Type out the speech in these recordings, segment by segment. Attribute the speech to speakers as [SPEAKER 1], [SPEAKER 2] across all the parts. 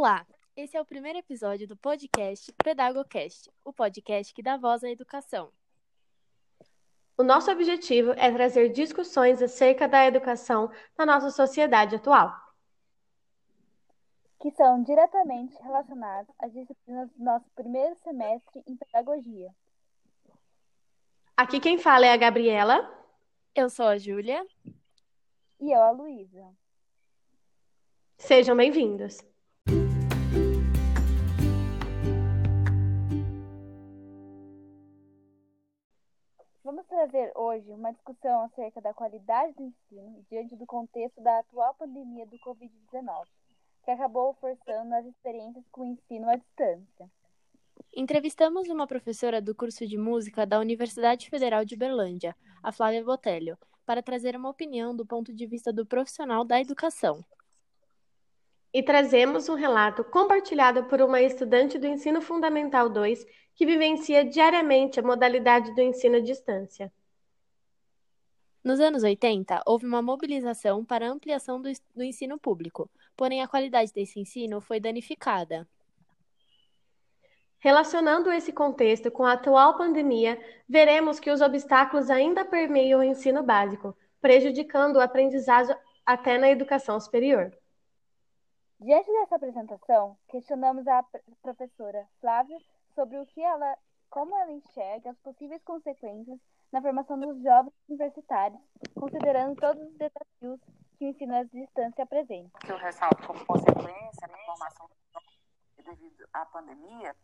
[SPEAKER 1] Olá, esse é o primeiro episódio do podcast Pedagogcast, o podcast que dá voz à educação.
[SPEAKER 2] O nosso objetivo é trazer discussões acerca da educação na nossa sociedade atual.
[SPEAKER 3] Que são diretamente relacionadas às disciplinas do nosso primeiro semestre em pedagogia.
[SPEAKER 2] Aqui quem fala é a Gabriela.
[SPEAKER 1] Eu sou a Júlia.
[SPEAKER 3] E eu, a Luísa.
[SPEAKER 2] Sejam bem-vindos.
[SPEAKER 3] Trazer hoje uma discussão acerca da qualidade do ensino diante do contexto da atual pandemia do Covid-19, que acabou forçando as experiências com o ensino à distância.
[SPEAKER 1] Entrevistamos uma professora do curso de música da Universidade Federal de Berlândia, a Flávia Botelho, para trazer uma opinião do ponto de vista do profissional da educação.
[SPEAKER 2] E trazemos um relato compartilhado por uma estudante do Ensino Fundamental 2 que vivencia diariamente a modalidade do ensino à distância.
[SPEAKER 1] Nos anos 80, houve uma mobilização para a ampliação do, do ensino público, porém a qualidade desse ensino foi danificada.
[SPEAKER 2] Relacionando esse contexto com a atual pandemia, veremos que os obstáculos ainda permeiam o ensino básico, prejudicando o aprendizado até na educação superior.
[SPEAKER 3] Diante dessa apresentação, questionamos a professora Flávia sobre o que ela, como ela enxerga as possíveis consequências na formação dos jovens universitários, considerando todos os desafios que o ensino à distância apresenta.
[SPEAKER 4] Que eu ressalto como consequência na formação devido à pandemia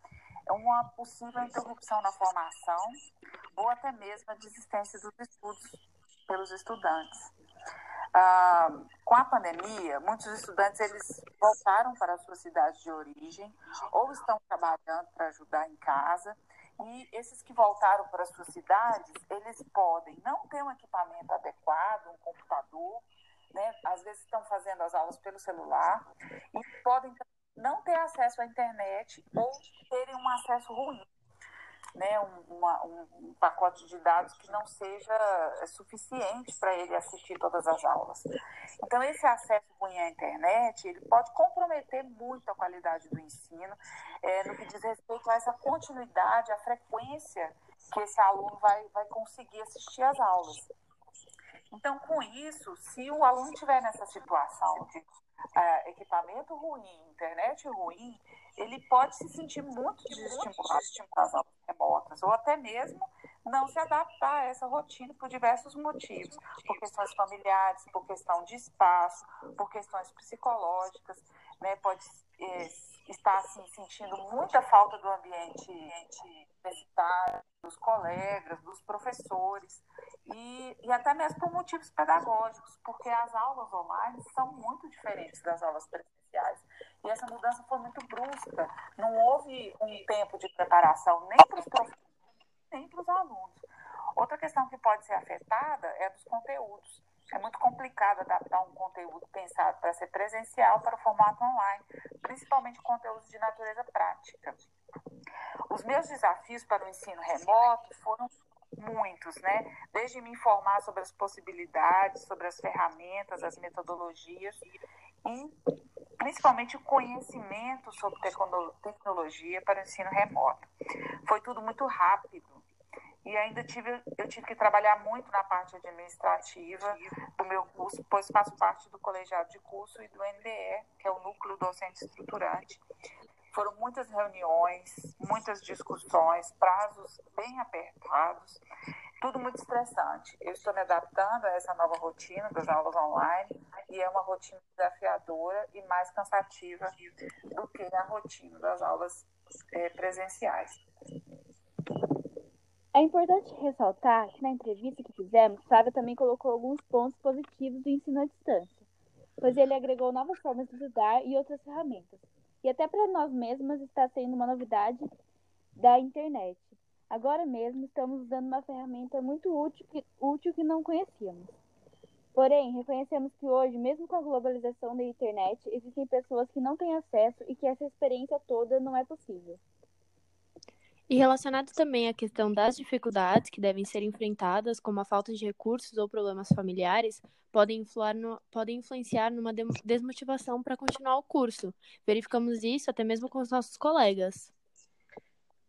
[SPEAKER 4] é uma possível interrupção na formação ou até mesmo a desistência dos estudos pelos estudantes. Ah, com a pandemia, muitos estudantes eles voltaram para a sua cidade de origem ou estão trabalhando para ajudar em casa. E esses que voltaram para as suas cidades, eles podem não ter um equipamento adequado, um computador, né? às vezes estão fazendo as aulas pelo celular, e podem não ter acesso à internet ou terem um acesso ruim né, um, uma, um, pacote de dados que não seja é, suficiente para ele assistir todas as aulas. Então, esse acesso ruim à internet, ele pode comprometer muito a qualidade do ensino, é, no que diz respeito a essa continuidade, a frequência que esse aluno vai, vai conseguir assistir às aulas. Então, com isso, se o aluno estiver nessa situação de uh, equipamento ruim, internet ruim, ele pode se sentir muito desestimulado às aulas remotas, ou até mesmo não se adaptar a essa rotina por diversos motivos, por questões familiares, por questão de espaço, por questões psicológicas, né? pode é, estar assim, sentindo muita falta do ambiente universitário, dos colegas, dos professores, e, e até mesmo por motivos pedagógicos, porque as aulas online são muito diferentes das aulas presenciais. E essa mudança foi muito brusca. Não houve um tempo de preparação nem para os professores, nem para os alunos. Outra questão que pode ser afetada é dos conteúdos. É muito complicado adaptar um conteúdo pensado para ser presencial para o formato online, principalmente conteúdos de natureza prática. Os meus desafios para o ensino remoto foram muitos, né? Desde me informar sobre as possibilidades, sobre as ferramentas, as metodologias e principalmente o conhecimento sobre tecnologia para o ensino remoto. Foi tudo muito rápido e ainda tive, eu tive que trabalhar muito na parte administrativa do meu curso, pois faço parte do colegiado de curso e do NDE, que é o Núcleo Docente Estruturante. Foram muitas reuniões, muitas discussões, prazos bem apertados, tudo muito estressante. Eu estou me adaptando a essa nova rotina das aulas online e é uma rotina desafiadora e mais cansativa do que a rotina das aulas é, presenciais.
[SPEAKER 3] É importante ressaltar que na entrevista que fizemos, Flávia também colocou alguns pontos positivos do ensino à distância, pois ele agregou novas formas de estudar e outras ferramentas. E até para nós mesmas está sendo uma novidade da internet. Agora mesmo estamos usando uma ferramenta muito útil que, útil que não conhecíamos. Porém, reconhecemos que hoje, mesmo com a globalização da internet, existem pessoas que não têm acesso e que essa experiência toda não é possível.
[SPEAKER 1] E relacionado também à questão das dificuldades que devem ser enfrentadas, como a falta de recursos ou problemas familiares, podem, no, podem influenciar numa desmotivação para continuar o curso. Verificamos isso até mesmo com os nossos colegas.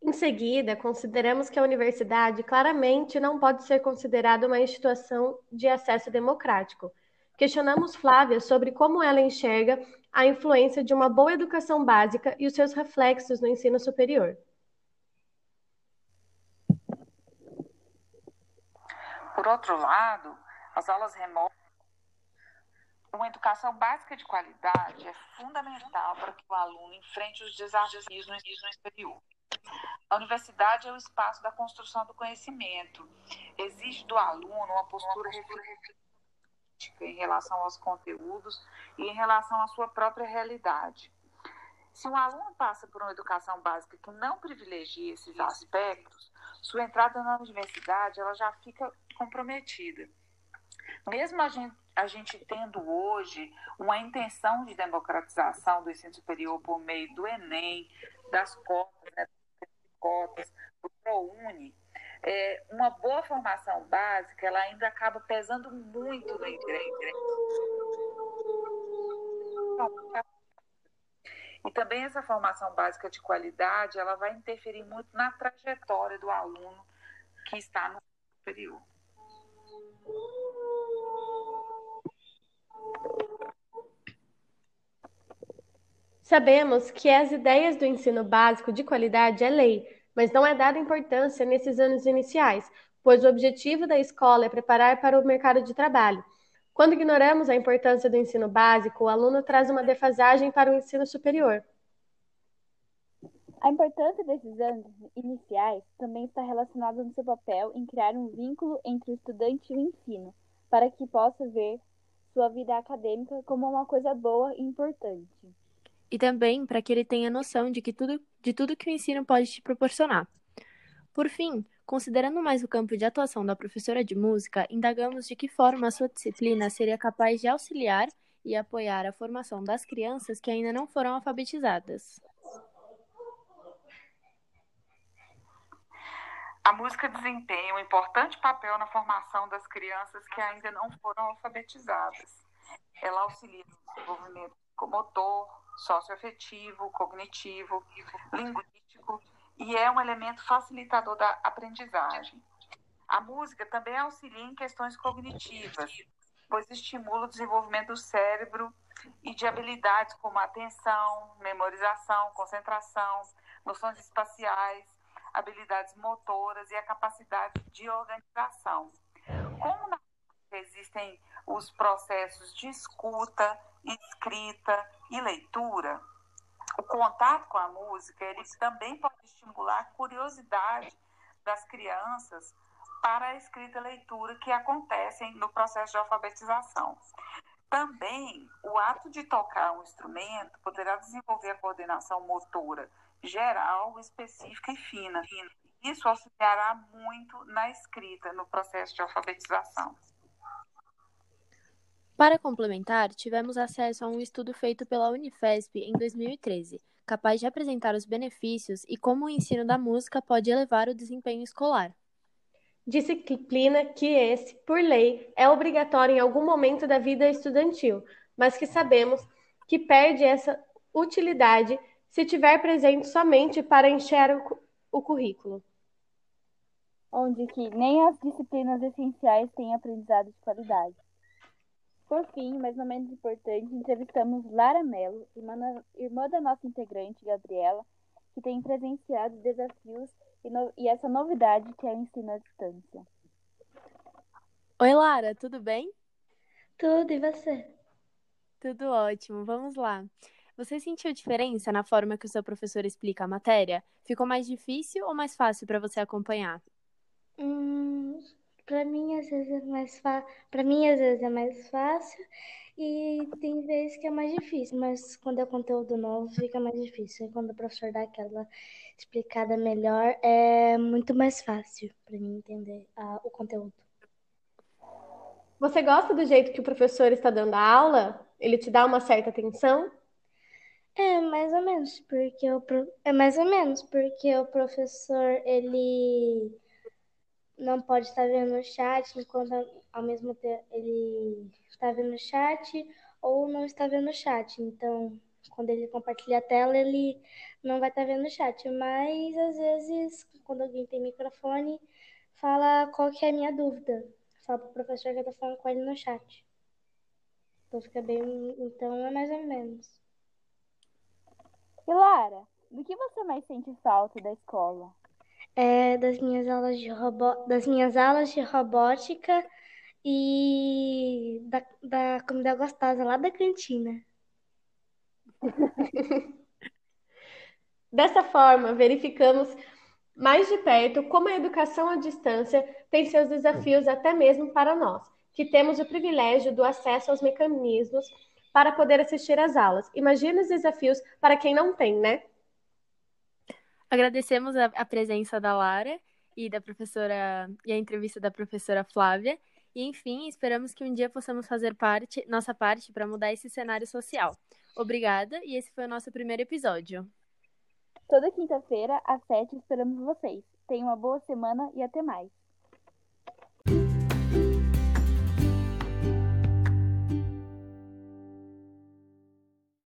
[SPEAKER 2] Em seguida, consideramos que a universidade claramente não pode ser considerada uma instituição de acesso democrático. Questionamos Flávia sobre como ela enxerga a influência de uma boa educação básica e os seus reflexos no ensino superior.
[SPEAKER 4] Por outro lado, as aulas remotas, uma educação básica de qualidade é fundamental para que o aluno enfrente os desafios no ensino exterior. A universidade é o espaço da construção do conhecimento. Exige do aluno uma postura reflexiva em relação aos conteúdos e em relação à sua própria realidade. Se um aluno passa por uma educação básica que não privilegia esses aspectos, sua entrada na universidade ela já fica comprometida. Mesmo a gente, a gente tendo hoje uma intenção de democratização do ensino superior por meio do Enem, das cotas, né, cotas, do ProUni, é, uma boa formação básica, ela ainda acaba pesando muito no ingresso. E também essa formação básica de qualidade, ela vai interferir muito na trajetória do aluno que está no superior.
[SPEAKER 2] Sabemos que as ideias do ensino básico de qualidade é lei, mas não é dada importância nesses anos iniciais, pois o objetivo da escola é preparar para o mercado de trabalho. Quando ignoramos a importância do ensino básico, o aluno traz uma defasagem para o ensino superior.
[SPEAKER 3] A importância desses anos iniciais também está relacionada no seu papel em criar um vínculo entre o estudante e o ensino, para que possa ver sua vida acadêmica como uma coisa boa e importante
[SPEAKER 1] e também para que ele tenha noção de, que tudo, de tudo que o ensino pode te proporcionar. Por fim, considerando mais o campo de atuação da professora de música, indagamos de que forma a sua disciplina seria capaz de auxiliar e apoiar a formação das crianças que ainda não foram alfabetizadas.
[SPEAKER 4] A música desempenha um importante papel na formação das crianças que ainda não foram alfabetizadas. Ela auxilia no desenvolvimento motor, socioafetivo, cognitivo, linguístico e é um elemento facilitador da aprendizagem. A música também auxilia em questões cognitivas, pois estimula o desenvolvimento do cérebro e de habilidades como atenção, memorização, concentração, noções espaciais, habilidades motoras e a capacidade de organização. Como na existem os processos de escuta, escrita e leitura, o contato com a música ele também pode estimular a curiosidade das crianças para a escrita e leitura que acontecem no processo de alfabetização. Também, o ato de tocar um instrumento poderá desenvolver a coordenação motora geral, específica e fina. Isso auxiliará muito na escrita, no processo de alfabetização.
[SPEAKER 1] Para complementar, tivemos acesso a um estudo feito pela Unifesp em 2013, capaz de apresentar os benefícios e como o ensino da música pode elevar o desempenho escolar.
[SPEAKER 2] Disciplina que esse, por lei, é obrigatório em algum momento da vida estudantil, mas que sabemos que perde essa utilidade se tiver presente somente para encher o, o currículo.
[SPEAKER 3] Onde que nem as disciplinas essenciais têm aprendizado de qualidade. Por fim, mas não menos importante, entrevistamos Lara Mello, irmã, irmã da nossa integrante, Gabriela, que tem presenciado desafios e, no, e essa novidade que é o ensino à distância.
[SPEAKER 1] Oi, Lara, tudo bem?
[SPEAKER 5] Tudo, e você?
[SPEAKER 1] Tudo ótimo, vamos lá. Você sentiu diferença na forma que o seu professor explica a matéria? Ficou mais difícil ou mais fácil para você acompanhar?
[SPEAKER 5] Hum, para mim, às vezes é mais fácil. Para mim, às vezes é mais fácil e tem vezes que é mais difícil, mas quando é conteúdo novo fica mais difícil. E quando o professor dá aquela explicada melhor, é muito mais fácil para mim entender uh, o conteúdo.
[SPEAKER 2] Você gosta do jeito que o professor está dando a aula? Ele te dá uma certa atenção?
[SPEAKER 5] É mais ou menos, porque o pro... é mais ou menos, porque o professor ele não pode estar vendo o chat enquanto ao mesmo tempo ele está vendo o chat ou não está vendo o chat. Então, quando ele compartilha a tela, ele não vai estar vendo o chat. Mas às vezes, quando alguém tem microfone, fala qual que é a minha dúvida. Fala pro professor que eu tô falando com ele no chat. Então fica bem. Então é mais ou menos.
[SPEAKER 3] E Lara, do que você mais sente falta da escola?
[SPEAKER 5] É das minhas aulas de robó... das minhas aulas de robótica e da, da comida gostosa lá da cantina.
[SPEAKER 2] Dessa forma, verificamos mais de perto como a educação à distância tem seus desafios até mesmo para nós, que temos o privilégio do acesso aos mecanismos para poder assistir às aulas. Imagina os desafios para quem não tem, né?
[SPEAKER 1] Agradecemos a, a presença da Lara e da professora e a entrevista da professora Flávia. E enfim, esperamos que um dia possamos fazer parte, nossa parte para mudar esse cenário social. Obrigada e esse foi o nosso primeiro episódio.
[SPEAKER 3] Toda quinta-feira, às sete, esperamos vocês. Tenham uma boa semana e até mais.